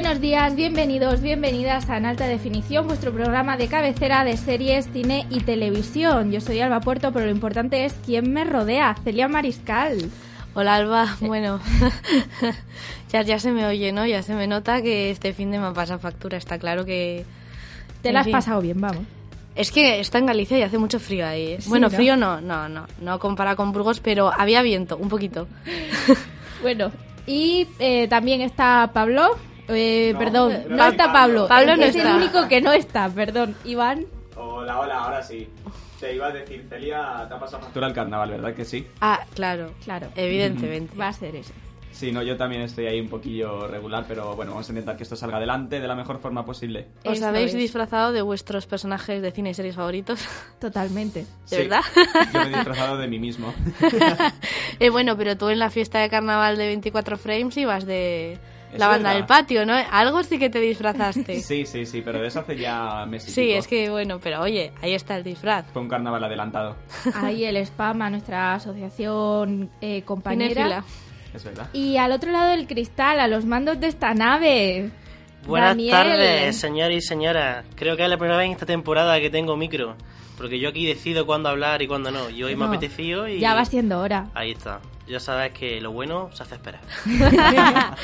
Buenos días, bienvenidos, bienvenidas a En Alta Definición, vuestro programa de cabecera de series, cine y televisión. Yo soy Alba Puerto, pero lo importante es quién me rodea, Celia Mariscal. Hola Alba, bueno, ya, ya se me oye, ¿no? Ya se me nota que este fin de me pasa factura, está claro que... Te la has fin. pasado bien, vamos. Es que está en Galicia y hace mucho frío ahí. ¿eh? bueno, ¿no? frío no, no, no, no compara con Burgos, pero había viento, un poquito. Bueno, y eh, también está Pablo. Eh, perdón, no está Pablo. Pablo. Pablo no es está. el único que no está, perdón. Iván. Hola, hola, ahora sí. Te iba a decir, Celia, te ha pasado factura el carnaval, ¿verdad que sí? Ah, claro, Claro, evidentemente. va a ser ese. Sí, no, yo también estoy ahí un poquillo regular, pero bueno, vamos a intentar que esto salga adelante de la mejor forma posible. ¿Os Eso habéis es. disfrazado de vuestros personajes de cine y series favoritos? Totalmente. ¿De Sí, verdad? Yo me he disfrazado de mí mismo. Eh, bueno, pero tú en la fiesta de carnaval de 24 frames ibas de la banda verdad. del patio, ¿no? Algo sí que te disfrazaste. Sí, sí, sí, pero de eso hace ya meses. y Sí, es que bueno, pero oye, ahí está el disfraz. Fue un carnaval adelantado, Ahí el spam a nuestra asociación eh, compañera. Es verdad. Y al otro lado del cristal, a los mandos de esta nave. Buenas Daniel. tardes, señores y señoras. Creo que es la primera vez en esta temporada que tengo micro. Porque yo aquí decido cuándo hablar y cuándo no. Y hoy me No, apetecido y... Ya va siendo hora. Ahí está. Ya sabes que lo bueno se hace esperar.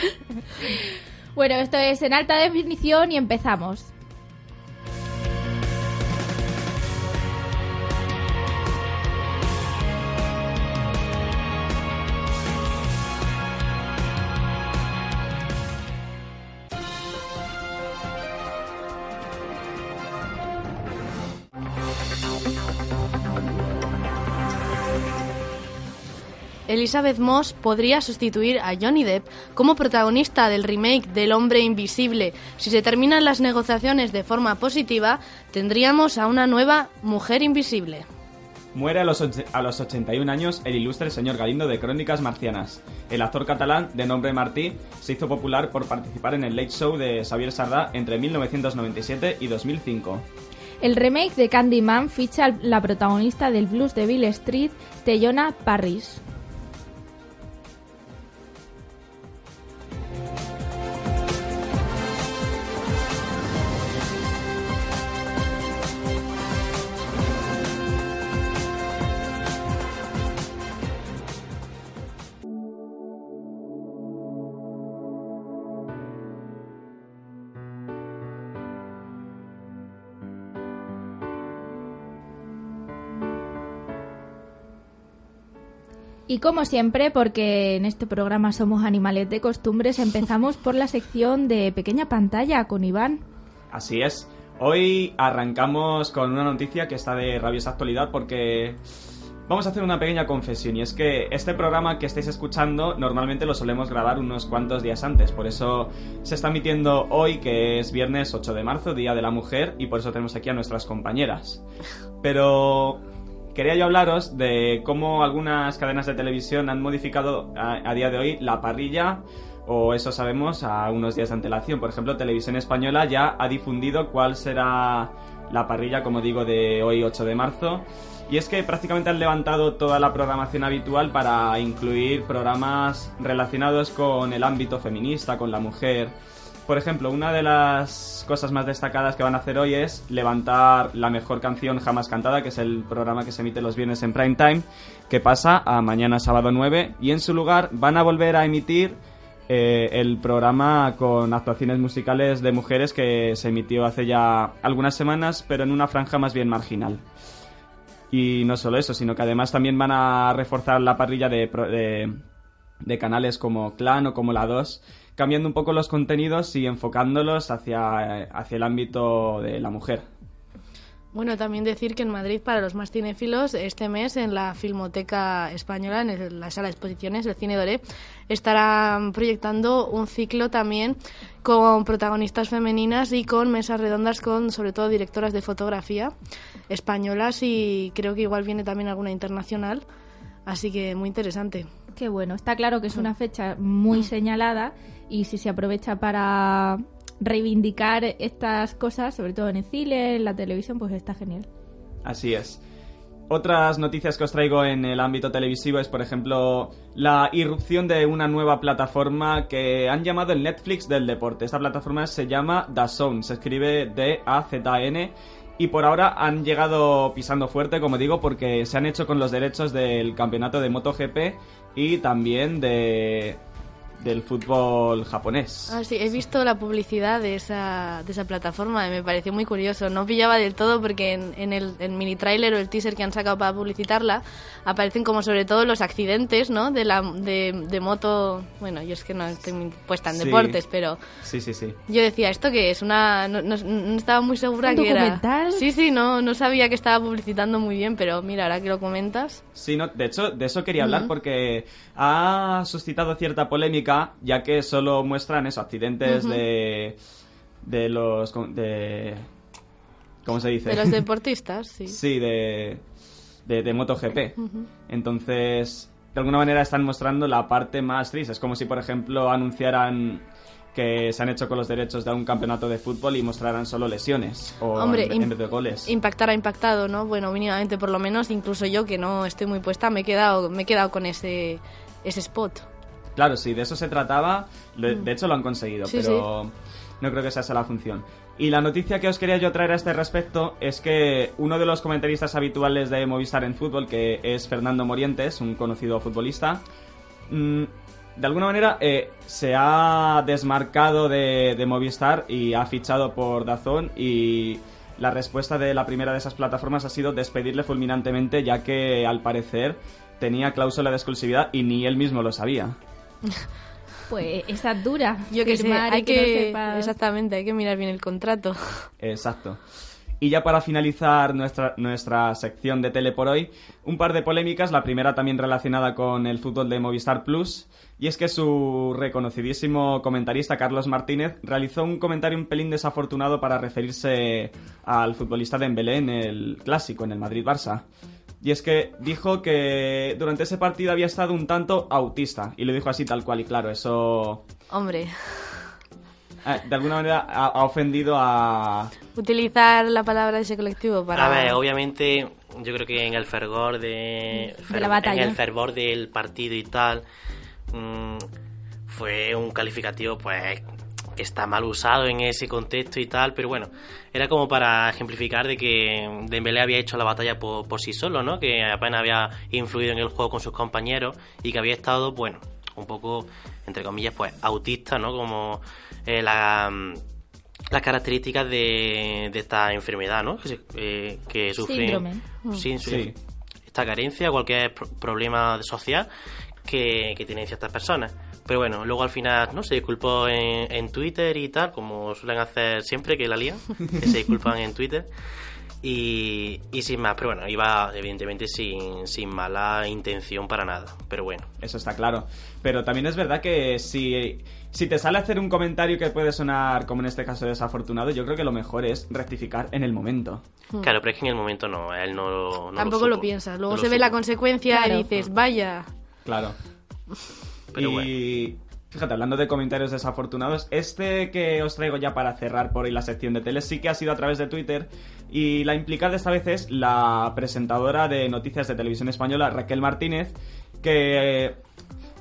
Bueno, esto es en alta definición y empezamos. Elizabeth Moss podría sustituir a Johnny Depp como protagonista del remake del Hombre Invisible. Si se terminan las negociaciones de forma positiva, tendríamos a una nueva Mujer Invisible. Muere a los, och- a los 81 años el ilustre señor Galindo de Crónicas Marcianas. El actor catalán, de nombre Martí, se hizo popular por participar en el Late Show de Xavier Sardá entre 1997 y 2005. El remake de Candyman ficha a la protagonista del blues de Bill Street, Teyona Parris. Y como siempre, porque en este programa somos animales de costumbres, empezamos por la sección de pequeña pantalla con Iván. Así es. Hoy arrancamos con una noticia que está de rabiosa actualidad porque vamos a hacer una pequeña confesión y es que este programa que estáis escuchando normalmente lo solemos grabar unos cuantos días antes, por eso se está emitiendo hoy que es viernes 8 de marzo, Día de la Mujer y por eso tenemos aquí a nuestras compañeras. Pero quería yo hablaros de cómo algunas cadenas de televisión han modificado a, día de hoy la parrilla o eso sabemos a unos días de antelación. Por ejemplo, Televisión Española ya ha difundido cuál será la parrilla, como digo, de hoy 8 de marzo. Y es que prácticamente han levantado toda la programación habitual para incluir programas relacionados con el ámbito feminista, con la mujer. Por ejemplo, una de las cosas más destacadas que van a hacer hoy es levantar la mejor canción jamás cantada, que es el programa que se emite los viernes en prime time, que pasa a mañana sábado 9, y en su lugar van a volver a emitir eh, el programa con actuaciones musicales de mujeres que se emitió hace ya algunas semanas, pero en una franja más bien marginal. Y no solo eso, sino que además también van a reforzar la parrilla de, de canales como Clan o como La 2, cambiando un poco los contenidos y enfocándolos hacia, hacia el ámbito de la mujer. Bueno, también decir que en Madrid, para los más cinéfilos, este mes en la Filmoteca Española, en la sala de exposiciones del Cine Doré, estarán proyectando un ciclo también con protagonistas femeninas y con mesas redondas con, sobre todo, directoras de fotografía españolas y creo que igual viene también alguna internacional. Así que muy interesante. Qué bueno. Está claro que es una fecha muy señalada y si se aprovecha para reivindicar estas cosas, sobre todo en el cine, en la televisión, pues está genial. Así es. Otras noticias que os traigo en el ámbito televisivo es, por ejemplo, la irrupción de una nueva plataforma que han llamado el Netflix del deporte. Esta plataforma se llama DAZN, se escribe D-A-Z-N y por ahora han llegado pisando fuerte, como digo, porque se han hecho con los derechos del campeonato de MotoGP y también de del fútbol japonés. Ah, sí, he visto la publicidad de esa, de esa plataforma y me pareció muy curioso. No pillaba del todo porque en, el, mini trailer o el teaser que han sacado para publicitarla aparecen como sobre todo los accidentes ¿no? de, la, de, moto. Bueno, yo es que no estoy puesta en deportes, pero. Sí, sí, sí. Yo decía, ¿esto que es? Una, no, estaba muy segura que documental? era. Sí, sí, no, no sabía que estaba publicitando muy bien, pero mira, ahora que lo comentas. Sí, no, de hecho, de eso quería hablar porque ha suscitado cierta polémica ya que solo muestran esos accidentes de, de los... De, ¿Cómo se dice? De los deportistas, sí. sí, de, de, MotoGP. Entonces, de alguna manera están mostrando la parte más triste. Es como si, por ejemplo, anunciaran que se han hecho con los derechos de un campeonato de fútbol y mostraran solo lesiones o Hombre, en, vez de goles. Impactar ha impactado, ¿no? Bueno, mínimamente por lo menos, incluso yo que no estoy muy puesta, me he quedado, me he quedado con ese, ese spot. Claro, sí, de eso se trataba. De mm. hecho, lo han conseguido, pero no creo que sea esa la función. Y la noticia que os quería yo traer a este respecto es que uno de los comentaristas habituales de Movistar en fútbol, que es Fernando Morientes, un conocido futbolista, mm, de alguna manera eh, se ha desmarcado de, Movistar y ha fichado por Dazón y la respuesta de la primera de esas plataformas ha sido despedirle fulminantemente ya que al parecer tenía cláusula de exclusividad y ni él mismo lo sabía. Pues esa dura. Yo que sé, hay que, exactamente, hay que mirar bien el contrato. Exacto. Y ya para finalizar nuestra, nuestra sección de tele por hoy, un par de polémicas, la primera también relacionada con el fútbol de Movistar Plus, y es que su reconocidísimo comentarista Carlos Martínez realizó un comentario un pelín desafortunado para referirse al futbolista de Embelé en el clásico, en el Madrid-Barça. Y es que dijo que durante ese partido había estado un tanto autista. Y lo dijo así tal cual. Y claro, eso... Hombre. Eh, de alguna manera ha, ofendido a... Utilizar la palabra de ese colectivo para... A ver, obviamente yo creo que en el fervor de... la batalla. En el fervor del partido y tal... Mm, fue un calificativo pues está mal usado en ese contexto y tal, pero bueno, era como para ejemplificar de que Dembélé había hecho la batalla por, por sí solo, ¿no? Que apenas había influido en el juego con sus compañeros y que había estado, bueno, un poco, entre comillas, pues autista, ¿no? Como eh, la, las características de, de, esta enfermedad, ¿no? Que, eh, que sufre. Sí, sí. Esta carencia, cualquier problema social que, que tienen ciertas personas. Pero bueno, luego al final no se disculpó en, en Twitter y tal, como suelen hacer siempre que la lían, que se disculpan en Twitter. Y, y, sin más, pero bueno, iba evidentemente sin, sin mala intención para nada, pero bueno. Eso está claro. Pero también es verdad que si, si te sale a hacer un comentario que puede sonar, como en este caso, desafortunado, yo creo que lo mejor es rectificar en el momento. Hmm. Claro, pero es que en el momento no, él no, no Tampoco lo, piensas, luego se ve la consecuencia y dices, vaya. Claro y fíjate, hablando de comentarios desafortunados, este que os traigo ya para cerrar por hoy la sección de tele sí que ha sido a través de Twitter y la implicada esta vez es la presentadora de noticias de televisión española, Raquel Martínez, que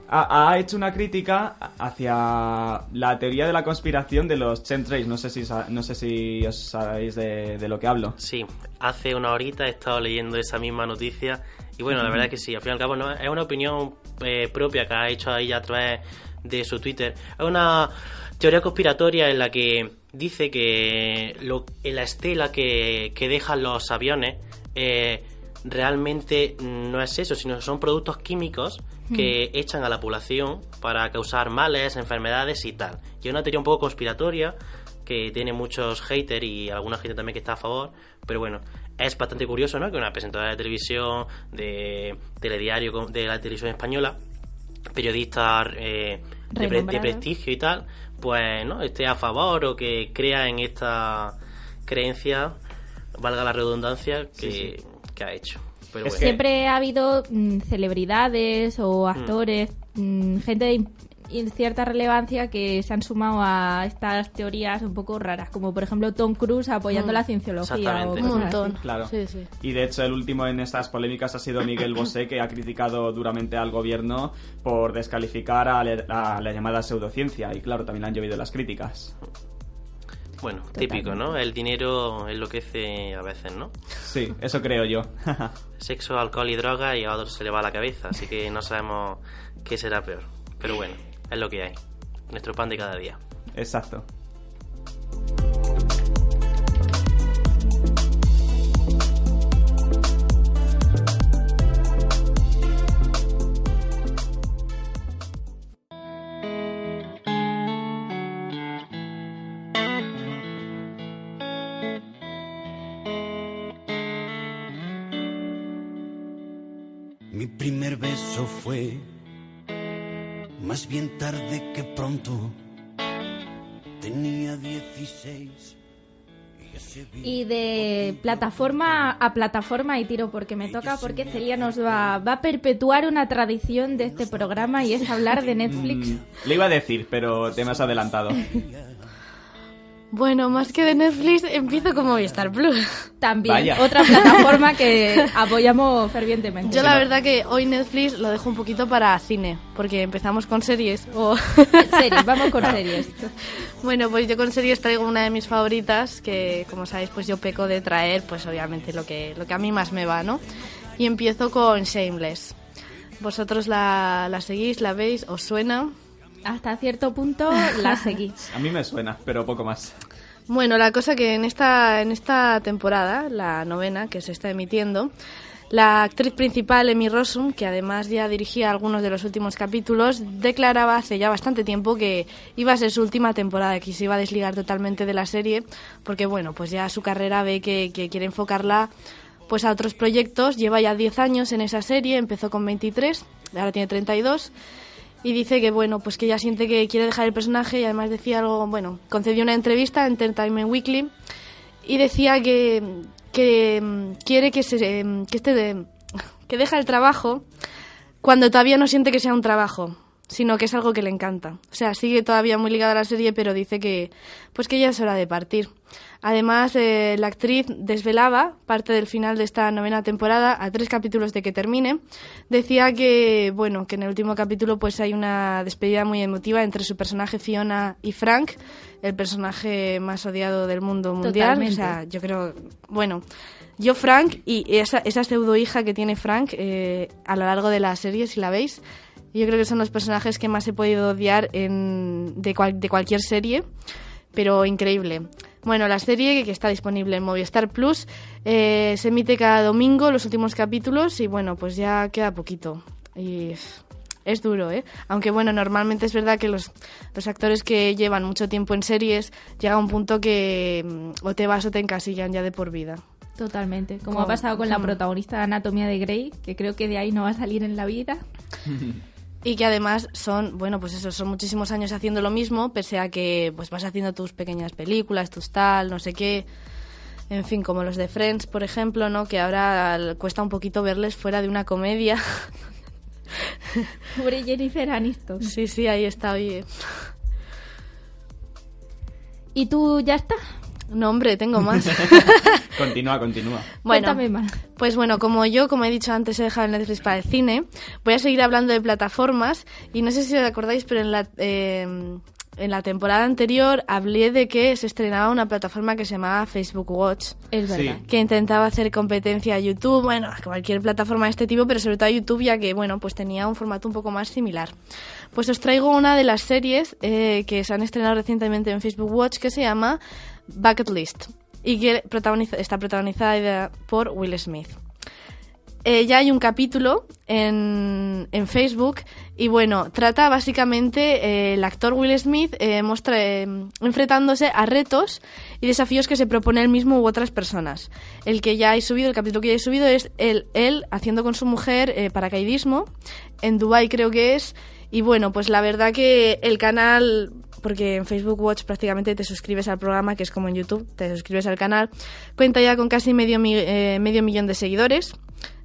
ha, hecho una crítica hacia la teoría de la conspiración de los chemtrails. No sé si, no sé si os sabéis de, de, lo que hablo. Sí, hace una horita he estado leyendo esa misma noticia y bueno, la verdad es que sí, al fin y al cabo no, es una opinión eh, propia que ha hecho ella a través de su Twitter. Es una teoría conspiratoria en la que dice que lo, en la estela que, que dejan los aviones eh, realmente no es eso, sino que son productos químicos que echan a la población para causar males, enfermedades y tal. Y es una teoría un poco conspiratoria que tiene muchos haters y alguna gente también que está a favor, pero bueno, es bastante curioso, ¿no? Que una presentadora de televisión, de telediario de la televisión española, periodista eh, de, pre- de prestigio y tal, pues, ¿no? Esté a favor o que crea en esta creencia, valga la redundancia, que, que ha hecho. Pero bueno. Siempre ha habido mm, celebridades o actores, mm, gente de in- in- cierta relevancia que se han sumado a estas teorías un poco raras, como por ejemplo Tom Cruise apoyando la cienciología. O. Un montón. Claro. Sí, sí. Y de hecho el último en estas polémicas ha sido Miguel Bosé, que ha criticado duramente al gobierno por descalificar a, la- a la llamada pseudociencia. Y claro, también le han llovido las críticas. Bueno, típico, ¿no? El dinero enloquece a veces, ¿no? Sí, eso creo yo. Sexo, alcohol y droga y a otros se le va la cabeza, así que no sabemos qué será peor. Pero bueno, es lo que hay. Nuestro pan de cada día. Exacto. Mi primer beso fue más bien tarde que pronto. Tenía 16 y de plataforma a plataforma y tiro porque me toca, porque Celia nos va, va a perpetuar una tradición de este programa y es hablar de Netflix. Mm, le iba a decir, pero te me has adelantado. Bueno, más que de Netflix, empiezo con Movistar Plus. También, Vaya. otra plataforma que apoyamos fervientemente. Yo la verdad que hoy Netflix lo dejo un poquito para cine, porque empezamos con series. o- Series, vamos con series. bueno, pues yo con series traigo una de mis favoritas, que como sabéis, pues yo peco de traer, pues obviamente lo que, lo que a mí más me va, ¿no? Y empiezo con Shameless. ¿Vosotros la, la seguís, la veis, os suena? Hasta cierto punto la seguí. A mí me suena, pero poco más. Bueno, la cosa que en esta, en esta temporada, la novena que se está emitiendo, la actriz principal, Emmy Rossum, que además ya dirigía algunos de los últimos capítulos, declaraba hace ya bastante tiempo que iba a ser su última temporada, que se iba a desligar totalmente de la serie, porque bueno, pues ya su carrera ve que, que quiere enfocarla pues a otros proyectos. Lleva ya 10 años en esa serie, empezó con 23, ahora tiene 32 y dice que bueno pues que ella siente que quiere dejar el personaje y además decía algo bueno concedió una entrevista en Entertainment Weekly y decía que que mm, quiere que se mm, que este de- que deja el trabajo cuando todavía no siente que sea un trabajo sino que es algo que le encanta. O sea sigue todavía muy ligada a la serie pero dice que pues que ya es hora de partir Además, eh, la actriz desvelaba parte del final de esta novena temporada a tres capítulos de que termine. Decía que, bueno, que en el último capítulo pues hay una despedida muy emotiva entre su personaje Fiona y Frank, el personaje más odiado del mundo mundial. Totalmente. O sea, yo creo, bueno, yo Frank y esa, esa pseudo hija que tiene Frank eh, a lo largo de la serie, si la veis, yo creo que son los personajes que más he podido odiar en, de, cual- de cualquier serie, pero increíble. Bueno, la serie que está disponible en Movistar Plus eh, se emite cada domingo los últimos capítulos y bueno, pues ya queda poquito. Y es duro, ¿eh? Aunque bueno, normalmente es verdad que los, los actores que llevan mucho tiempo en series llega a un punto que mm, o te vas o te encasillan ya de por vida. Totalmente. Como ha pasado con la protagonista de Anatomía de Grey, que creo que de ahí no va a salir en la vida. Y que además son, bueno, pues eso, son muchísimos años haciendo lo mismo, pese a que pues vas haciendo tus pequeñas películas, tus tal, no sé qué. En fin, como los de Friends, por ejemplo, ¿no? Que ahora cuesta un poquito verles fuera de una comedia. Pobre Jennifer Aniston. sí, sí, ahí está, oye. ¿Y tú ya está? No, hombre, tengo más. Continúa, continúa. Bueno, más. Pues bueno, como yo, como he dicho antes, he dejado el Netflix para el cine, voy a seguir hablando de plataformas y no sé si os acordáis, pero en la, eh, en la temporada anterior hablé de que se estrenaba una plataforma que se llamaba Facebook Watch, Es Sí. verdad. que intentaba hacer competencia a YouTube, bueno, a cualquier plataforma de este tipo, pero sobre todo a YouTube, ya que, bueno, pues tenía un formato un poco más similar. Pues os traigo una de las series eh, que se han estrenado recientemente en Facebook Watch que se llama Bucket List y que está protagonizada por Will Smith. eh, ya hay un capítulo en, en Facebook y bueno, trata básicamente eh, el actor Will Smith eh, eh, enfrentándose a retos y desafíos que se propone él mismo u otras personas. El que ya he subido, el capítulo que ya he subido es él, él haciendo con su mujer paracaidismo en Dubai creo que es y bueno, pues la verdad que el canal porque en Facebook Watch prácticamente te suscribes al programa, que es como en YouTube, te suscribes al canal, cuenta ya con casi medio, mi- eh, medio millón de seguidores,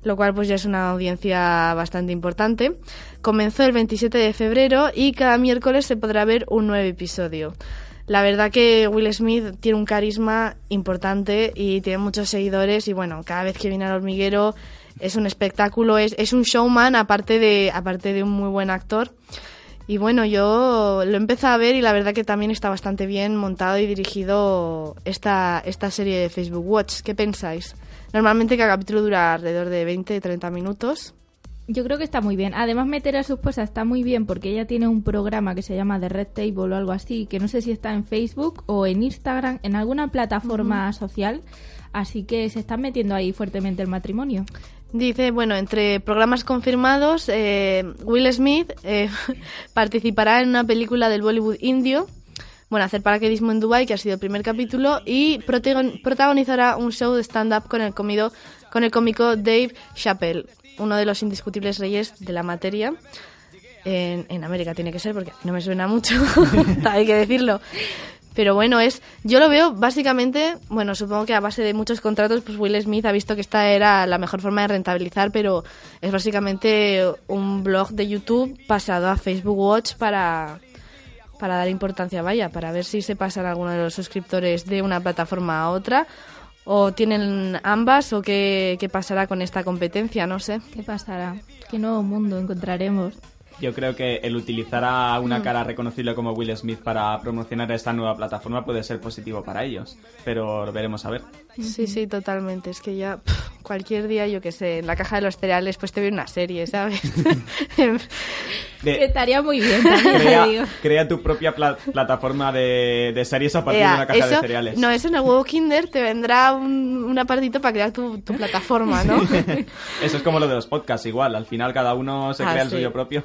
lo cual pues ya es una audiencia bastante importante. Comenzó el 27 de febrero y cada miércoles se podrá ver un nuevo episodio. La verdad que Will Smith tiene un carisma importante y tiene muchos seguidores y bueno, cada vez que viene al hormiguero es un espectáculo, es, es un showman aparte de, aparte de un muy buen actor. Y bueno, yo lo empezado a ver y la verdad que también está bastante bien montado y dirigido esta, esta serie de Facebook Watch. ¿Qué pensáis? Normalmente cada capítulo dura alrededor de 20-30 minutos. Yo creo que está muy bien. Además, meter a su esposa está muy bien porque ella tiene un programa que se llama The Red Table o algo así, que no sé si está en Facebook o en Instagram, en alguna plataforma social. Así que se están metiendo ahí fuertemente el matrimonio. Dice, bueno, entre programas confirmados, eh, Will Smith eh, participará en una película del Bollywood indio, bueno, hacer paracaidismo en Dubai, que ha sido el primer capítulo, y protagon- protagonizará un show de stand-up con el, comido, con el cómico Dave Chappelle, uno de los indiscutibles reyes de la materia. En, en América tiene que ser, porque no me suena mucho, hay que decirlo. Pero bueno, es yo lo veo básicamente, bueno, supongo que a base de muchos contratos, pues Will Smith ha visto que esta era la mejor forma de rentabilizar, pero es básicamente un blog de YouTube pasado a Facebook Watch para, para dar importancia, vaya, para ver si se pasan alguno de los suscriptores de una plataforma a otra, o tienen ambas, o qué, qué pasará con esta competencia, no sé. ¿Qué pasará? ¿Qué nuevo mundo encontraremos? Yo creo que el utilizar a una cara reconocible como Will Smith para promocionar esta nueva plataforma puede ser positivo para ellos, pero lo veremos a ver. Sí, sí, totalmente. Es que ya cualquier día, yo que sé, en la caja de los cereales, pues te veo una serie, ¿sabes? De- Que estaría muy bien, también crea, digo. crea tu propia pla- plataforma de, de series a partir de una caja de cereales. No, eso en el huevo Kinder te vendrá un, un apartito para crear tu, tu plataforma, ¿no? Eso es como lo de los podcasts, igual. Al final cada uno se Ah, crea el suyo propio.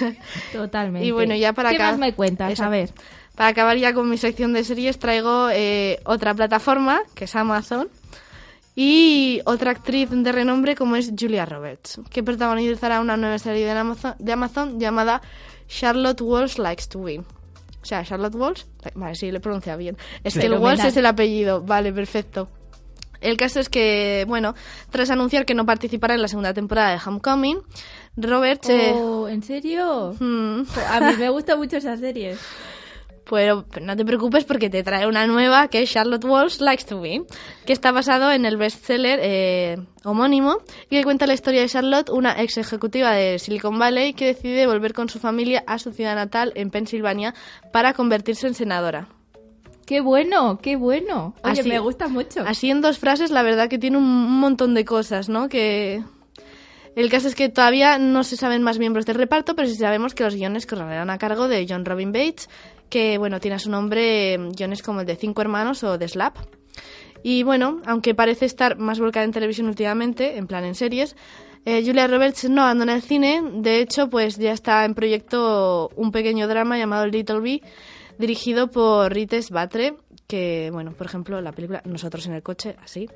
Totalmente. Y bueno, ya para ¿Qué acá- más me cuentas? Eso. A ver. Para acabar ya con mi sección de series, traigo eh, otra plataforma, que es Amazon, y otra actriz de renombre como es Julia Roberts, que protagonizará una nueva serie de Amazon, de Amazon llamada Charlotte Walsh Likes to Win. O sea, Charlotte Walsh, vale, sí, le pronuncia bien. Es que el. Walsh es el apellido, vale, perfecto. El caso es que, bueno, tras anunciar que no participará en la segunda temporada de Homecoming, Roberts... eh, Oh, ¿En serio? mm, A mí me gusta mucho esa serie. Pero, no te preocupes porque te trae una nueva que es Charlotte Walsh Likes to Win, que está basado en el bestseller eh, homónimo y que cuenta la historia de Charlotte, una ex ejecutiva de Silicon Valley que decide volver con su familia a su ciudad natal en Pensilvania para convertirse en senadora. ¡Qué bueno! ¡Qué bueno! Oye, Así- me gusta mucho. Así en dos frases, la verdad que tiene un montón de cosas, ¿no? Que el caso es que todavía no se saben más miembros del reparto, pero sí sabemos que los guiones correrán a cargo de John Robin Bates, que bueno, tiene a su nombre eh, guiones como el de Cinco Hermanos o de Slap. Y bueno, aunque parece estar más volcada en televisión últimamente, en plan en series, eh, Julia Roberts no abandona el cine. De hecho, pues ya está en proyecto un pequeño drama llamado Little Bee, dirigido por Rites Batre, que, bueno, por ejemplo, la película Nosotros en el coche, así.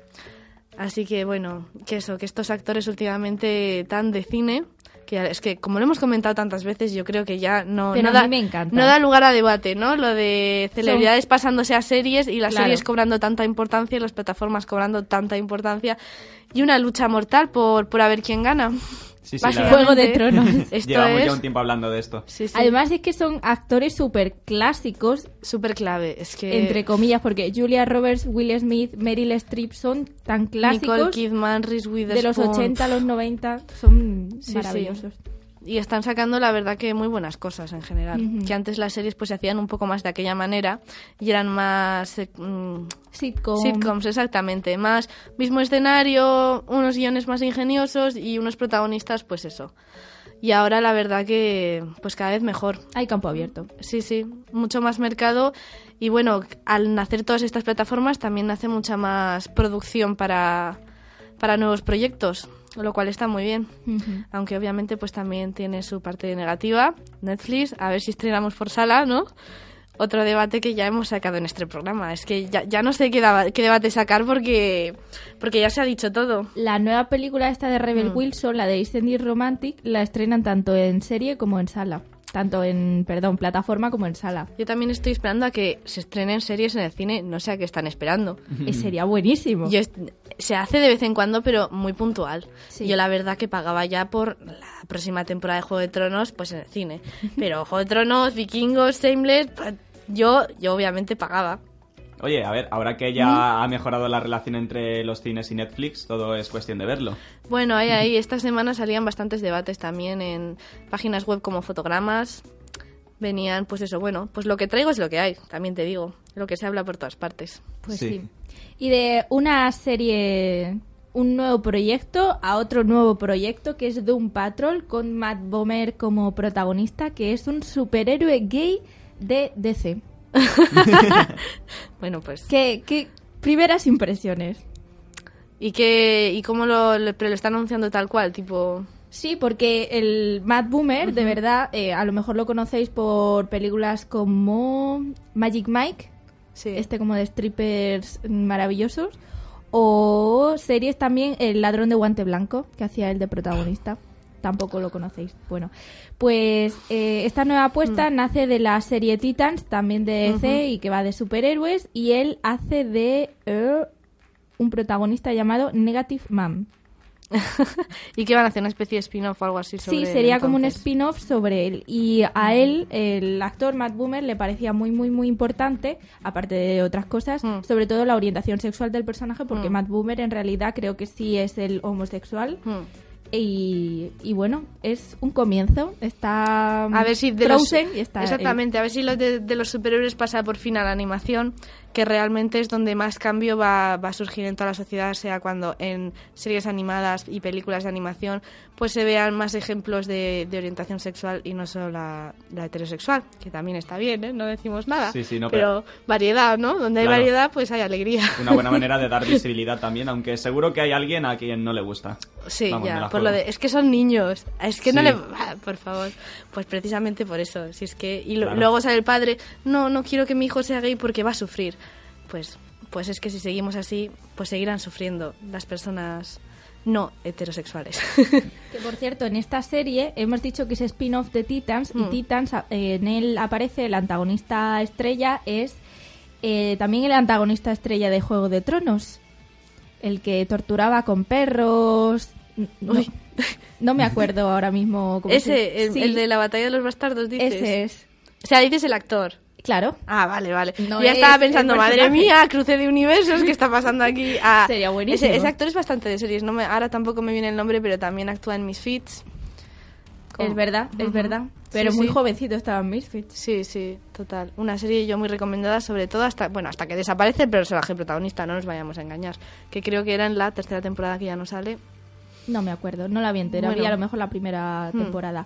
Así que, bueno, que eso, que estos actores últimamente tan de cine, que es que, como lo hemos comentado tantas veces, yo creo que ya no, Pero no, da, mí me encanta. no da lugar a debate, ¿no? Lo de celebridades pasándose a series y las Claro. series cobrando tanta importancia y las plataformas cobrando tanta importancia y una lucha mortal por, por a ver quién gana. Sí, sí, Juego de Tronos. Esto Llevamos es ya un tiempo hablando de esto. sí, sí, Además es que son actores súper clásicos, súper clave. Es que entre comillas, porque Julia Roberts, Will Smith, Meryl Streep son tan clásicos Nicole Kidman, Reese Witherspoon... de los 80 a los 90, son Sí, maravillosos. Y están sacando, la verdad, que muy buenas cosas en general. Que antes las series pues se hacían un poco más de aquella manera y eran más... eh, mm, Sitcom. Sitcoms, exactamente. Más mismo escenario, unos guiones más ingeniosos y unos protagonistas, pues eso. Y ahora la verdad que pues cada vez mejor. Hay campo abierto. Sí, sí, mucho más mercado y bueno, al nacer todas estas plataformas también nace mucha más producción para, para nuevos proyectos. Lo cual está muy bien. Aunque obviamente pues también tiene su parte negativa. Netflix, a ver si estrenamos por sala, ¿no? Otro debate que ya hemos sacado en este programa. Es que ya, ya no sé qué, debate sacar porque, porque ya se ha dicho todo. La nueva película esta de Rebel Mm. Wilson, la de It Romantic, la estrenan tanto en serie como en sala. Tanto en, perdón, plataforma como en sala. Yo también estoy esperando a que se estrenen series en el cine, no sé a qué están esperando. Y sería buenísimo. Yo se hace de vez en cuando, pero muy puntual. Sí. Yo la verdad que pagaba ya por la próxima temporada de Juego de Tronos, pues en el cine. Pero Juego de Tronos, Vikingos, Shameless, yo, yo obviamente pagaba. Oye, a ver, ahora que ya ha mejorado la relación entre los cines y Netflix, todo es cuestión de verlo. Bueno, ahí, ahí, esta semana salían bastantes debates también en páginas web como fotogramas. Venían, pues eso, bueno, pues lo que traigo es lo que hay, también te digo. Lo que se habla por todas partes. Pues Sí. sí. Y de una serie, un nuevo proyecto a otro nuevo proyecto que es Doom Patrol con Matt Bomer como protagonista, que es un superhéroe gay de DC. Bueno, pues. ¿Qué, qué primeras impresiones? ¿Y, qué, y cómo lo, pero lo están anunciando tal cual? Tipo. Sí, porque el Matt Boomer, de verdad, eh, a lo mejor lo conocéis por películas como Magic Mike, Sí. este como de strippers maravillosos, o series también El ladrón de guante blanco, que hacía el de protagonista. Tampoco lo conocéis. Bueno, pues eh, esta nueva apuesta nace de la serie Titans, también de DC y que va de superhéroes, y él hace de eh, un protagonista llamado Negative Man. ¿Y qué van a hacer? ¿Una especie de spin-off o algo así sobre Sí, él, sería como un spin-off sobre él. Y a él, el actor Matt Boomer, le parecía muy, muy, muy importante, aparte de otras cosas, Mm. sobre todo la orientación sexual del personaje, porque Mm. Matt Boomer en realidad creo que sí es el homosexual. Y, y bueno, es un comienzo. Está A ver si de los, Frozen y está él. exactamente, a ver si lo de, de los superhéroes pasa por fin a la animación, que realmente es donde más cambio va, va a surgir en toda la sociedad, sea cuando en series animadas y películas de animación pues se vean más ejemplos de, de orientación sexual y no solo la, la heterosexual, que también está bien, ¿eh? no decimos nada, Sí, sí, no, pero, variedad, ¿no? Donde hay Claro. variedad pues hay alegría. Una buena manera de dar visibilidad también, aunque seguro que hay alguien a quien no le gusta. Sí, Vamos, ya, por juego. lo de, es que son niños, es que no le, ah, por favor, pues precisamente por eso, si es que, y lo- Claro. luego sale el padre, no, no quiero que mi hijo sea gay porque va a sufrir, pues, pues es que si seguimos así, pues seguirán sufriendo las personas no heterosexuales. Que por cierto, en esta serie hemos dicho que es spin-off de Titans y Mm. Titans, eh, en él aparece el antagonista estrella, es eh, también el antagonista estrella de Juego de Tronos, el que torturaba con perros. No, me acuerdo ahora mismo. cómo Ese, se- el, Sí, el de la batalla de los bastardos, dices. Ese es. O sea, dices el actor. Claro. Ah, vale, vale. No ya es estaba pensando, madre mía, cruce de universos, ¿qué está pasando aquí? Ah, Sería buenísimo. Ese, ese actor es bastante de series, no me, ahora tampoco me viene el nombre, pero también actúa en Misfits. Es verdad, es verdad. Pero Sí, muy sí. jovencito estaba en Misfits. Sí, sí, total. Una serie yo muy recomendada, sobre todo hasta, bueno, hasta que desaparece el personaje protagonista, no nos vayamos a engañar. Que creo que era en la tercera temporada que ya no sale. No me acuerdo, no la vi entera, Bueno. vi a lo mejor la primera Hmm. temporada.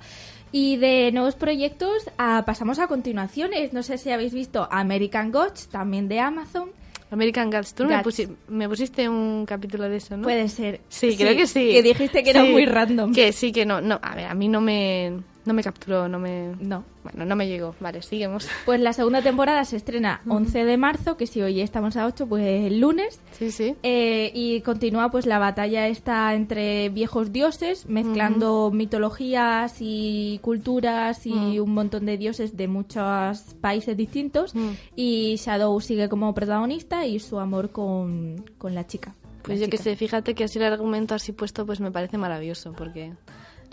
Y de nuevos proyectos ah, pasamos a continuaciones. No sé si habéis visto American Gods, también de Amazon. American Gods. Tú me, Gods. pusi- me pusiste un capítulo de eso, ¿no? Puede ser. Sí, creo que sí. Que dijiste que era muy random. Que sí, que no. no a ver, a mí no me, no me capturó, no me... No. Bueno, no me llegó. Vale, seguimos. Pues la segunda temporada se estrena 11 de marzo, que si hoy estamos a 8, pues el lunes. Sí, sí. Eh, y continúa pues la batalla esta entre viejos dioses, mezclando mitologías y culturas y un montón de dioses de muchos países distintos. Mm. Y Shadow sigue como protagonista y su amor con, con la chica. Pues La yo que sé, fíjate que así el argumento así puesto pues me parece maravilloso porque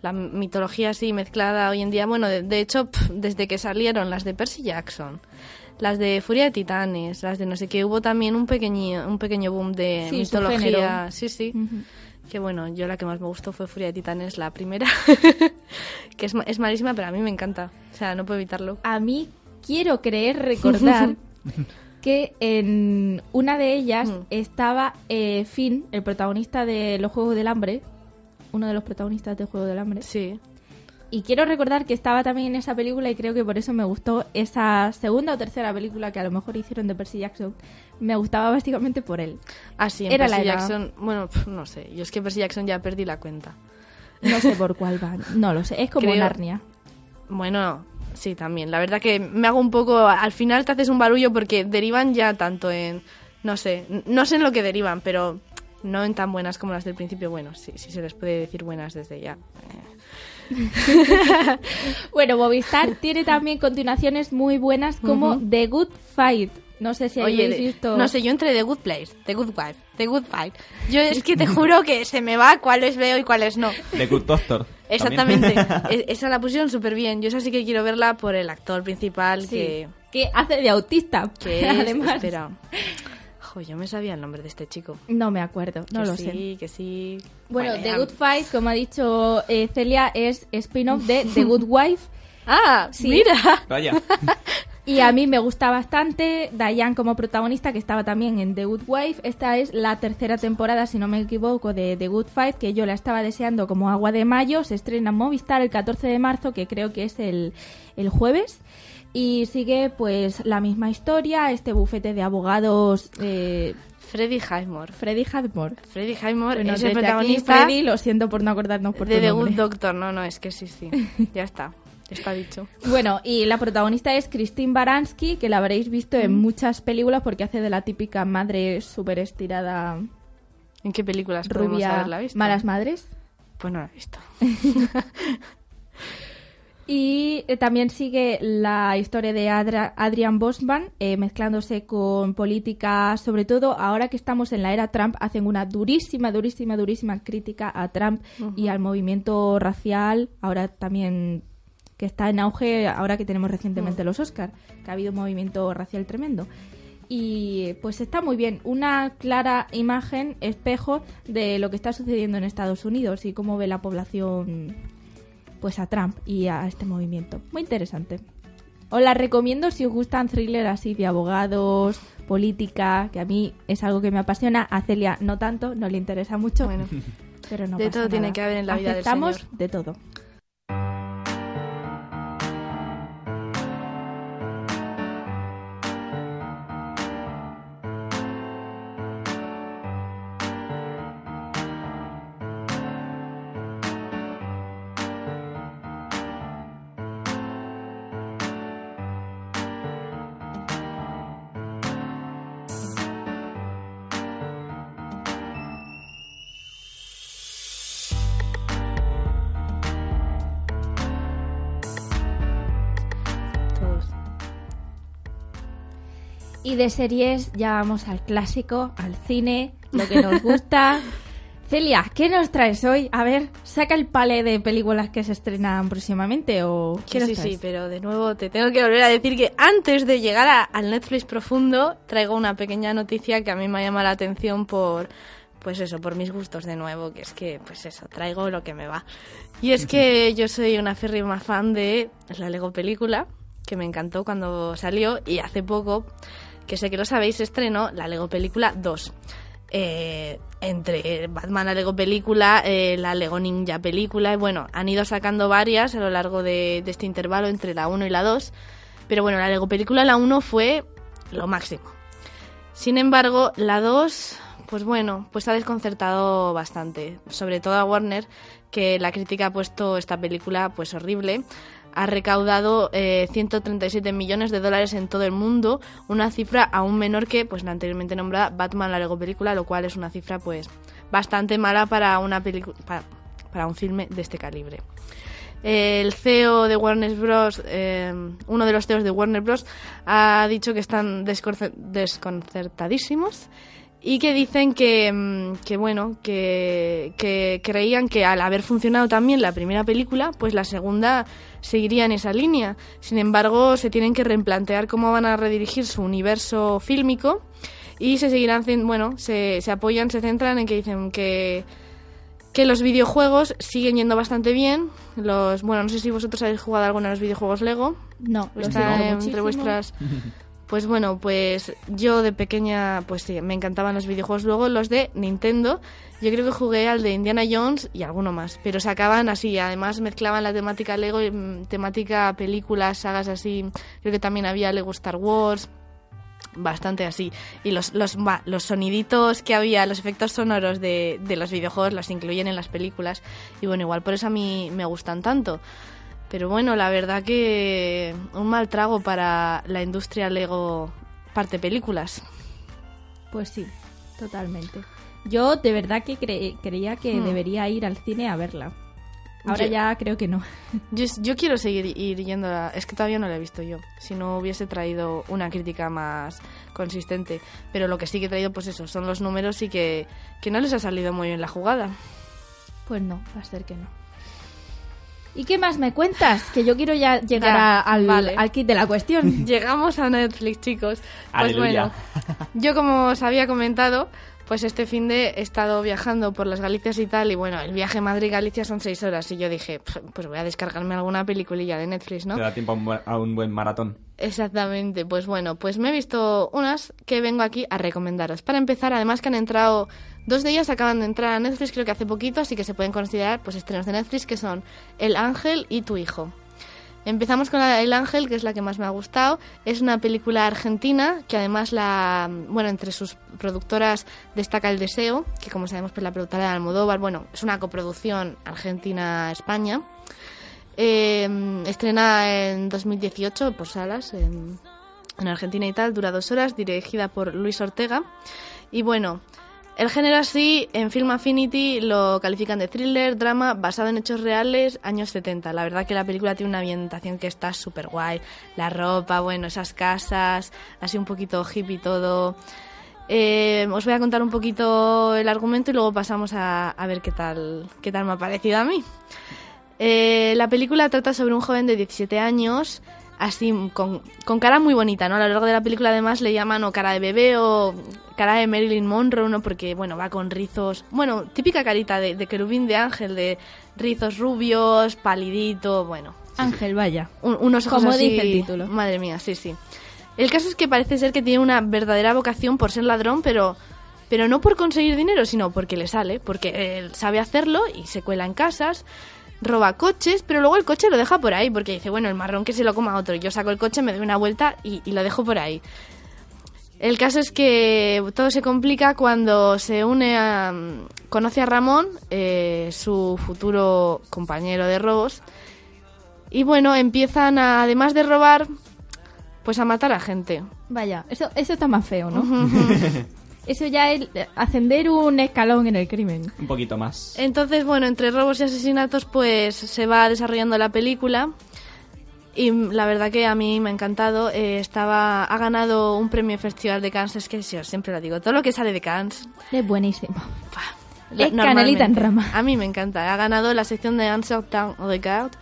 la mitología así mezclada hoy en día, bueno, de, de hecho, pf, desde que salieron las de Percy Jackson, las de Furia de Titanes, las de no sé qué, hubo también un pequeño, un pequeño boom de Sí, mitología. Sí, sí. Ujú. Que bueno, yo la que más me gustó fue Furia de Titanes, la primera, que es, es malísima, pero a mí me encanta. O sea, no puedo evitarlo. A mí quiero creer recordar que en una de ellas Mm. estaba eh, Finn, el protagonista de los Juegos del Hambre, uno de los protagonistas de Juegos del Hambre. Sí. y quiero recordar que estaba también en esa película y creo que por eso me gustó esa segunda o tercera película que a lo mejor hicieron de Percy Jackson. Me gustaba básicamente por él. Ah, sí, en Era Percy la. Jackson. Bueno, no sé. Yo es que Percy Jackson ya perdí la cuenta. No sé por cuál va, no lo sé. Es como Creo- Narnia. Bueno, sí, también. La verdad que me hago un poco... Al final te haces un barullo porque derivan ya tanto en... No sé, no sé en lo que derivan, pero no en tan buenas como las del principio. Bueno, sí, sí se les puede decir buenas desde ya. Bueno, Movistar tiene también continuaciones muy buenas como The Good Fight. No sé si Oye, habéis visto. no sé, yo entre The Good Place, The Good Wife, The Good Fight. Yo es que te juro que se me va cuáles veo y cuáles no. The Good Doctor. Exactamente. E- esa la pusieron súper bien. Yo esa sí que quiero verla por el actor principal Sí, que, que hace de autista. que es... Además, Espera. Jo, yo me sabía el nombre de este chico. no me acuerdo, no Que lo sí, sé. que sí. Bueno, The Good Fight, como ha dicho eh, Celia, es spin-off de The Good Wife. Ah, Sí. mira. Vaya. Y a mí me gusta bastante Diane como protagonista, que estaba también en The Good Wife. Esta es la tercera temporada, si no me equivoco, de The Good Fight, que yo la estaba deseando como agua de mayo. Se estrena en Movistar el 14 de marzo, que creo que es el, el jueves. Y sigue pues la misma historia, este bufete de abogados eh, Freddy Highmore. Freddy Hadmore. Freddy Highmore Bueno, es el aquí, protagonista Freddy, lo siento por no acordarnos por de tu The. Good Doctor. No, no, es que sí, sí. Ya está. Está dicho. Bueno, y la protagonista es Christine Baranski, que la habréis visto en muchas películas porque hace de la típica madre súper estirada, ¿En qué películas podemos rubia, haberla visto? malas madres. Pues no la he visto. Y eh, también sigue la historia de Adra- Adrian Bosman, eh, mezclándose con política, sobre todo ahora que estamos en la era Trump, hacen una durísima, durísima, durísima crítica a Trump y al movimiento racial, ahora también que está en auge, ahora que tenemos recientemente los Oscar, que ha habido un movimiento racial tremendo. Y pues está muy bien, una clara imagen, espejo de lo que está sucediendo en Estados Unidos y cómo ve la población pues a Trump y a este movimiento. Muy interesante. Os la recomiendo si os gustan thrillers así de abogados, política, que a mí es algo que me apasiona. A Celia no tanto, no le interesa mucho. Bueno, pero no de pasa todo tiene que haber en la vida del señor. de todo. Y de series ya vamos al clásico, al cine, lo que nos gusta. Celia, ¿qué nos traes hoy? A ver, saca el palé de películas que se estrenan próximamente o qué Que nos sí, sí, traes? pero de nuevo te tengo que volver a decir que antes de llegar a- al Netflix profundo traigo una pequeña noticia que a mí me llama la atención por, pues eso, por mis gustos de nuevo, que es que, pues eso, traigo lo que me va. Y es que yo soy una férrima fan de la Lego película, que me encantó cuando salió y hace poco, que sé que lo sabéis, estrenó la Lego película 2. Eh, entre Batman la Lego película, eh, la Lego Ninja película, y bueno, han ido sacando varias a lo largo de, de este intervalo entre la 1 y la 2, pero bueno, la Lego película, la 1 fue lo máximo. Sin embargo, la 2, pues bueno, pues ha desconcertado bastante, sobre todo a Warner, que la crítica ha puesto esta película pues horrible. Ha recaudado eh, 137 millones de dólares en todo el mundo, una cifra aún menor que pues la anteriormente nombrada Batman la Lego película, lo cual es una cifra pues bastante mala para una película para, un filme de este calibre. El CEO de Warner Bros., eh, uno de los CEOs de Warner Bros., ha dicho que están desconcer- desconcertadísimos y que dicen que, mm, que bueno, que, que creían que al haber funcionado también la primera película, pues la segunda seguiría en esa línea. Sin embargo, se tienen que replantear cómo van a redirigir su universo fílmico y se seguirán, bueno, se, se apoyan, se centran en que dicen que que los videojuegos siguen yendo bastante bien. Los, bueno, no sé si vosotros habéis jugado alguno de los videojuegos Lego. No, Está entre muchísimo. vuestras Pues bueno, pues yo de pequeña, pues sí, me encantaban los videojuegos. Luego los de Nintendo, yo creo que jugué al de Indiana Jones y alguno más. Pero sacaban así, además mezclaban la temática Lego mm, temática películas, sagas así. Creo que también había Lego Star Wars bastante así. Y los, los, los soniditos que había, los efectos sonoros de, de los videojuegos los incluyen en las películas. Y bueno, igual por eso a mí me gustan tanto. Pero bueno, la verdad que un mal trago para la industria Lego parte películas. Pues sí, totalmente. Yo de verdad que cre- creía que Hmm. debería ir al cine a verla. Ahora Yo- ya creo que no. Yo, yo quiero seguir ir yendo a... Es que todavía no la he visto yo. Si no hubiese traído una crítica más consistente. Pero lo que sí que he traído, pues eso, son los números y que, que no les ha salido muy bien la jugada. Pues no, va a ser que no. ¿Y qué más me cuentas? Que yo quiero ya llegar Ya, a- al, vale. al kit de la cuestión. Llegamos a Netflix, chicos. Pues Aleluya. bueno, yo como os había comentado, pues este fin de he estado viajando por las Galicias y tal, y bueno, el viaje Madrid-Galicia son seis horas, y yo dije, "Pf, pues voy a descargarme alguna peliculilla de Netflix, ¿no? Te da tiempo a un, buen- a un buen maratón. Exactamente, pues bueno, pues me he visto unas que vengo aquí a recomendaros. Para empezar, además que han entrado, dos de ellas acaban de entrar a Netflix creo que hace poquito, así que se pueden considerar pues estrenos de Netflix que son El Ángel y Tu Hijo. Empezamos con El Ángel, que es la que más me ha gustado. Es una película argentina que además la, bueno, entre sus productoras destaca El Deseo, que como sabemos pues la productora de Almodóvar, bueno, es una coproducción Argentina-España. Eh, estrena en 2018 por salas en, en Argentina y tal, dura dos horas, dirigida por Luis Ortega. Y bueno, el género así en Film Affinity lo califican de thriller, drama, basado en hechos reales, años 70. La verdad que la película tiene una ambientación que está súper guay. La ropa, bueno, esas casas, así un poquito hippie todo. Eh, os voy a contar un poquito el argumento y luego pasamos a, a ver qué tal, qué tal me ha parecido a mí. Eh, la película trata sobre un joven de 17 años, así con, con cara muy bonita, ¿no? A lo largo de la película además le llaman o cara de bebé o cara de Marilyn Monroe, ¿no? Porque, bueno, va con rizos, bueno, típica carita de, de querubín de ángel, de rizos rubios, palidito, bueno, Ángel, vaya. un- unos ojos Como así- dice el título. Madre mía, sí, sí. El caso es que parece ser que tiene una verdadera vocación por ser ladrón, pero, pero no por conseguir dinero, sino porque le sale, porque él sabe hacerlo y se cuela en casas, roba coches, pero luego el coche lo deja por ahí, porque dice, bueno, el marrón que se lo coma otro. Yo saco el coche, me doy una vuelta y, y lo dejo por ahí. El caso es que todo se complica cuando se une a... conoce a Ramón, eh, su futuro compañero de robos, y bueno, empiezan a, además de robar, pues a matar a gente. Vaya, eso, eso está más feo, ¿no? eso ya es ascender un escalón en el crimen. Un poquito más. Entonces, bueno, entre robos y asesinatos, pues se va desarrollando la película. Y la verdad que a mí me ha encantado. Eh, estaba, ha ganado un premio Festival de Cannes. Es que siempre lo digo. Todo lo que sale de Cannes. Es buenísimo. la- Es canelita en rama. A mí me encanta. Ha ganado la sección de Answer Town Regard.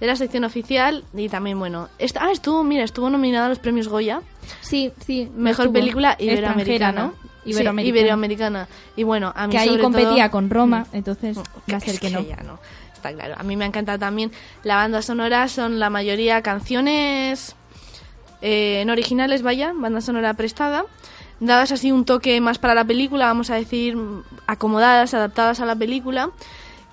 De la sección oficial. Y también, bueno. est- ah, estuvo, mira, estuvo nominada a los premios Goya. Sí, sí. Mejor estuvo. película iberoamericana. ¿no? Sí, Iberoamericana. iberoamericana. Y bueno, a mí que ahí sobre competía todo- con Roma, entonces Mm, va a ser que no. ya no. Está claro. A mí me encanta también. La banda sonora son la mayoría canciones eh, no originales, vaya, banda sonora prestada. Dadas así un toque más para la película, vamos a decir, mm, acomodadas, adaptadas a la película.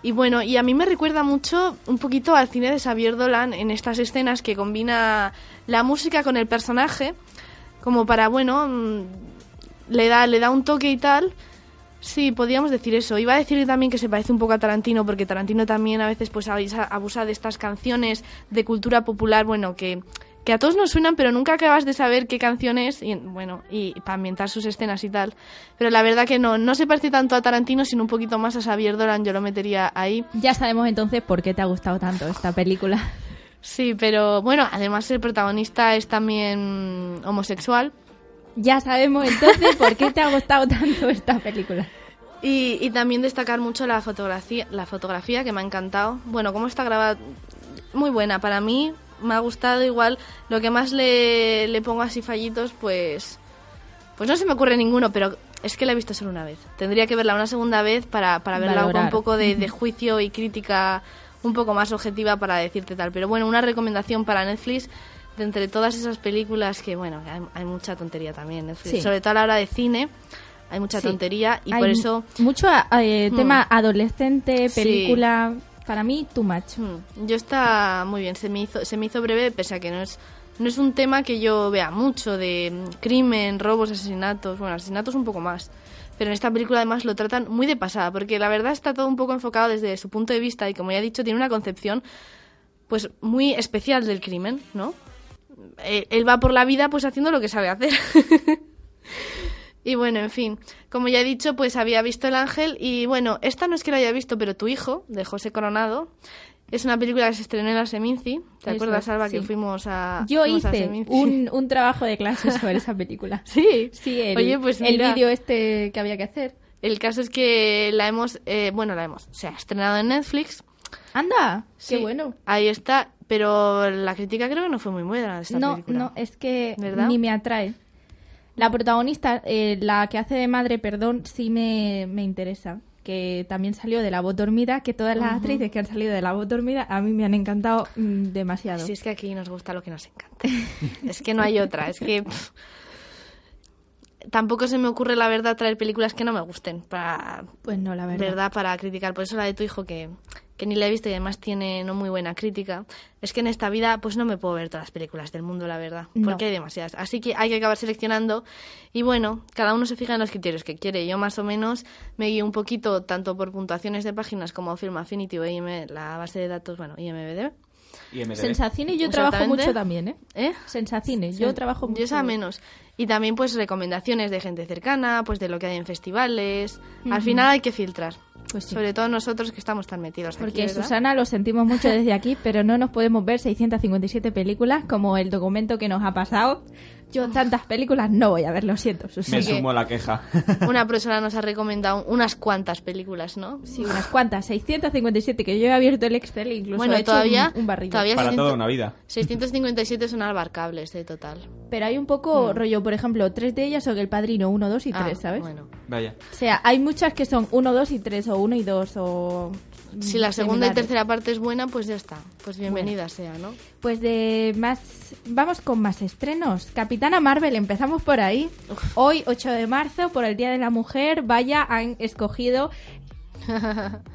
Y bueno, y a mí me recuerda mucho un poquito al cine de Xavier Dolan en estas escenas que combina la música con el personaje, como para, bueno, mm, le da, le da un toque y tal. Sí, podríamos decir eso. Iba a decir también que se parece un poco a Tarantino, porque Tarantino también a veces pues abusa, abusa de estas canciones de cultura popular, bueno, que, que a todos nos suenan, pero nunca acabas de saber qué canción es, y bueno, y, para ambientar sus escenas y tal. Pero la verdad que no, no se parece tanto a Tarantino, sino un poquito más a Xavier Dolan, yo lo metería ahí. Ya sabemos entonces por qué te ha gustado tanto esta película. Sí, pero bueno, además el protagonista es también homosexual. Ya sabemos entonces por qué te ha gustado tanto esta película. Y, y también destacar mucho la fotografía, la fotografía que me ha encantado. Bueno, cómo está grabada, muy buena para mí. Me ha gustado igual. Lo que más le, le pongo así fallitos, pues, pues no se me ocurre ninguno, pero es que la he visto solo una vez. Tendría que verla una segunda vez para, para verla con un poco de, de juicio y crítica un poco más objetiva para decirte tal. Pero bueno, una recomendación para Netflix de entre todas esas películas que, bueno, hay, hay mucha tontería también. Sí. Sobre todo a la hora de cine, hay mucha Sí. tontería y Hay por eso... Mucho eh, Hmm. tema adolescente, Sí. Para mí, too much. Hmm, Yo está muy bien, se me hizo, se me hizo breve, pese a que no es, no es un tema que yo vea mucho de mm, crimen, robos, asesinatos, bueno, asesinatos un poco más. Pero en esta película además lo tratan muy de pasada, porque la verdad está todo un poco enfocado desde su punto de vista y como ya he dicho, tiene una concepción pues muy especial del crimen, ¿no? Él, él va por la vida pues haciendo lo que sabe hacer. Y bueno, en fin, como ya he dicho, pues había visto El Ángel y bueno, esta no es que la haya visto, pero Tu hijo, de José Coronado, es una película que se estrenó en la Seminci. ¿Te Eso acuerdas, sí. que fuimos a Yo fuimos hice un, un trabajo de clase sobre esa película. Sí, Sí, el, Oye, pues el vídeo este que había que hacer. El caso es que la hemos, eh, bueno, la hemos, se ha estrenado en Netflix. Anda, Sí, qué bueno. Ahí está, pero la crítica creo que no fue muy buena de esta No, película. no, es que ¿Verdad? ni me atrae. La protagonista, eh, la que hace de madre, perdón, sí me, me interesa. Que también salió de La Voz Dormida, que todas las actrices que han salido de La Voz Dormida a mí me han encantado mm, demasiado. Si es que aquí nos gusta lo que nos encanta. es que no hay otra, es que... pff, tampoco se me ocurre, la verdad, traer películas que no me gusten para... Pues no, la verdad. verdad, para criticar. Por eso la de tu hijo, que, que ni la he visto y además tiene no muy buena crítica. Es que en esta vida, pues no me puedo ver todas las películas del mundo, la verdad. No. Porque hay demasiadas. Así que hay que acabar seleccionando. Y bueno, cada uno se fija en los criterios que quiere. Yo más o menos me guío un poquito tanto por puntuaciones de páginas como Film Affinity o IM, la base de datos, bueno, IMDb. IMDb. Sensacine yo trabajo mucho también, ¿eh? ¿Eh? Sensacine, yo trabajo mucho. Yo esa menos. Y también pues recomendaciones de gente cercana, pues de lo que hay en festivales. Al final hay que filtrar. Pues sí. Sobre todo nosotros que estamos tan metidos Porque. Susana lo sentimos mucho desde aquí, pero no nos podemos ver 657 películas como el documento que nos ha pasado. Yo tantas películas no voy a ver, lo siento, Susana. Me sumo a la queja. Una persona nos ha recomendado unas cuantas películas, ¿no? Sí, unas cuantas, 657, que yo he abierto el Excel e incluso Bueno, he hecho todavía, un, un barrillo. todavía Para 600 toda una vida. 657 son abarcables de total. Pero hay un poco rollo, por ejemplo, tres de ellas son El Padrino 1, 2 y 3, Mm. Ah, ¿sabes? Bueno. Vaya. O sea, hay muchas que son 1, 2 y 3, o 1 y 2, o... Si la segunda y tercera parte es buena, pues ya está. Pues bienvenida sea, ¿no? Pues de más... Vamos con más estrenos. Capitana Marvel, empezamos por ahí. Hoy, 8 de marzo, por el Día de la Mujer, vaya, han escogido...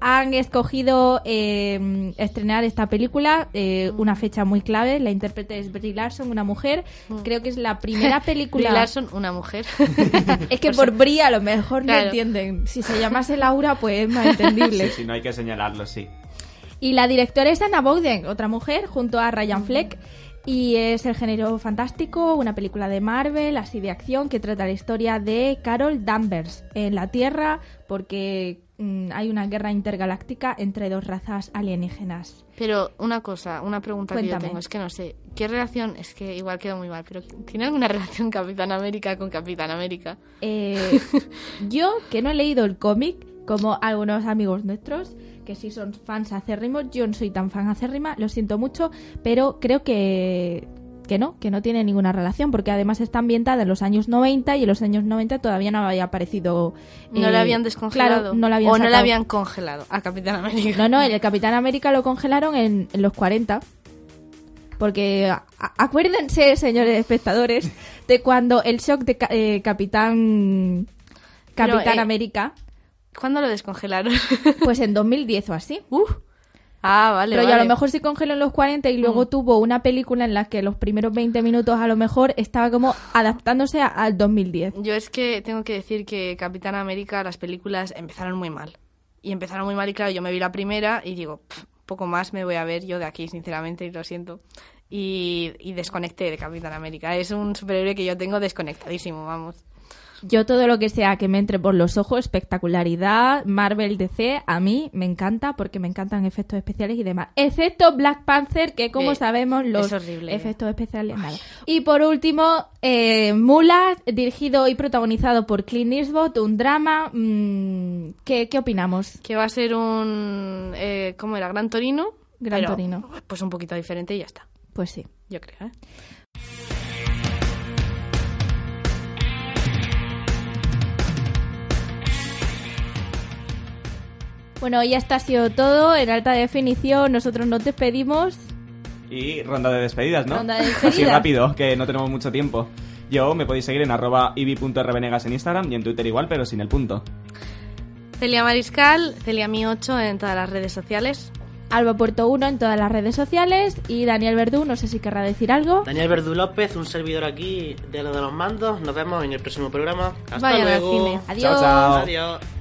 han escogido eh, estrenar esta película, eh, una fecha muy clave. La intérprete es Brie Larson, una mujer. Creo que es la primera película... Brie Larson, una mujer. Es que por Brie a lo mejor no Claro. entienden. Si se llamase Laura, pues es más entendible. Sí, sí, no hay que señalarlo, sí. Y la directora es Anna Bowden, otra mujer, junto a Ryan Fleck. Y es el género fantástico, una película de Marvel, así de acción, que trata la historia de Carol Danvers en la Tierra, porque mm, hay una guerra intergaláctica entre dos razas alienígenas. Pero una cosa, una pregunta que yo tengo, es que no sé, ¿qué relación? Es que igual quedó muy mal, pero ¿tiene alguna relación Capitán América con Capitán América? Eh, yo, que no he leído el cómic, como algunos amigos nuestros, que sí son fans acérrimos, yo no soy tan fan acérrima, lo siento mucho, pero creo que, que no, que no tiene ninguna relación, porque además está ambientada en los años 90 y en los años 90 todavía no había aparecido... ¿No eh, le habían descongelado? Claro, no la habían ¿O no sacado. habían congelado a Capitán América? No, no, el Capitán América lo congelaron en, en los 40. Porque acuérdense, señores espectadores, de cuando el shock de eh, Capitán Pero, Capitán eh, América, ¿Cuándo lo descongelaron? pues en 2010 o así. Uf. Ah, vale, Pero ya a vale. lo mejor se congeló en los 40 y luego tuvo una película en la que los primeros 20 minutos a lo mejor estaba como adaptándose a- al 2010. Yo es que tengo que decir que Capitán América, las películas empezaron muy mal. Y empezaron muy mal y claro, yo me vi la primera y digo, "Pff, poco más me voy a ver yo de aquí, sinceramente, y lo siento. Y, y desconecté de Capitán América. Es un superhéroe que yo tengo desconectadísimo, vamos. Yo todo lo que sea que me entre por los ojos, espectacularidad, Marvel DC, a mí me encanta porque me encantan efectos especiales y demás. Excepto Black Panther, que como Eh, sabemos los es horrible. efectos especiales nada. Y por último, eh, Mula, dirigido y protagonizado por Clint Eastwood, un drama. mm, ¿qué, ¿Qué opinamos? Que va a ser un... Eh, ¿Cómo era? Gran Torino. Gran pero, Torino. Pues un poquito diferente y ya está. Pues sí. Yo creo, ¿eh? Bueno, ya está ha sido todo en alta definición. Nosotros nos despedimos. Y ronda de despedidas, ¿no? Ronda de Así despedidas. rápido, que no tenemos mucho tiempo. Yo me podéis seguir en arroba en Instagram y en Twitter igual, pero sin el punto. Celia Mariscal, CeliaMi8 en todas las redes sociales. Alba Puerto 1 en todas las redes sociales y Daniel Verdú, no sé si querrá decir algo. Daniel Verdú López, un servidor aquí de lo de los mandos. Nos vemos en el próximo programa. Hasta al luego. cine. Adiós. chao. Adiós.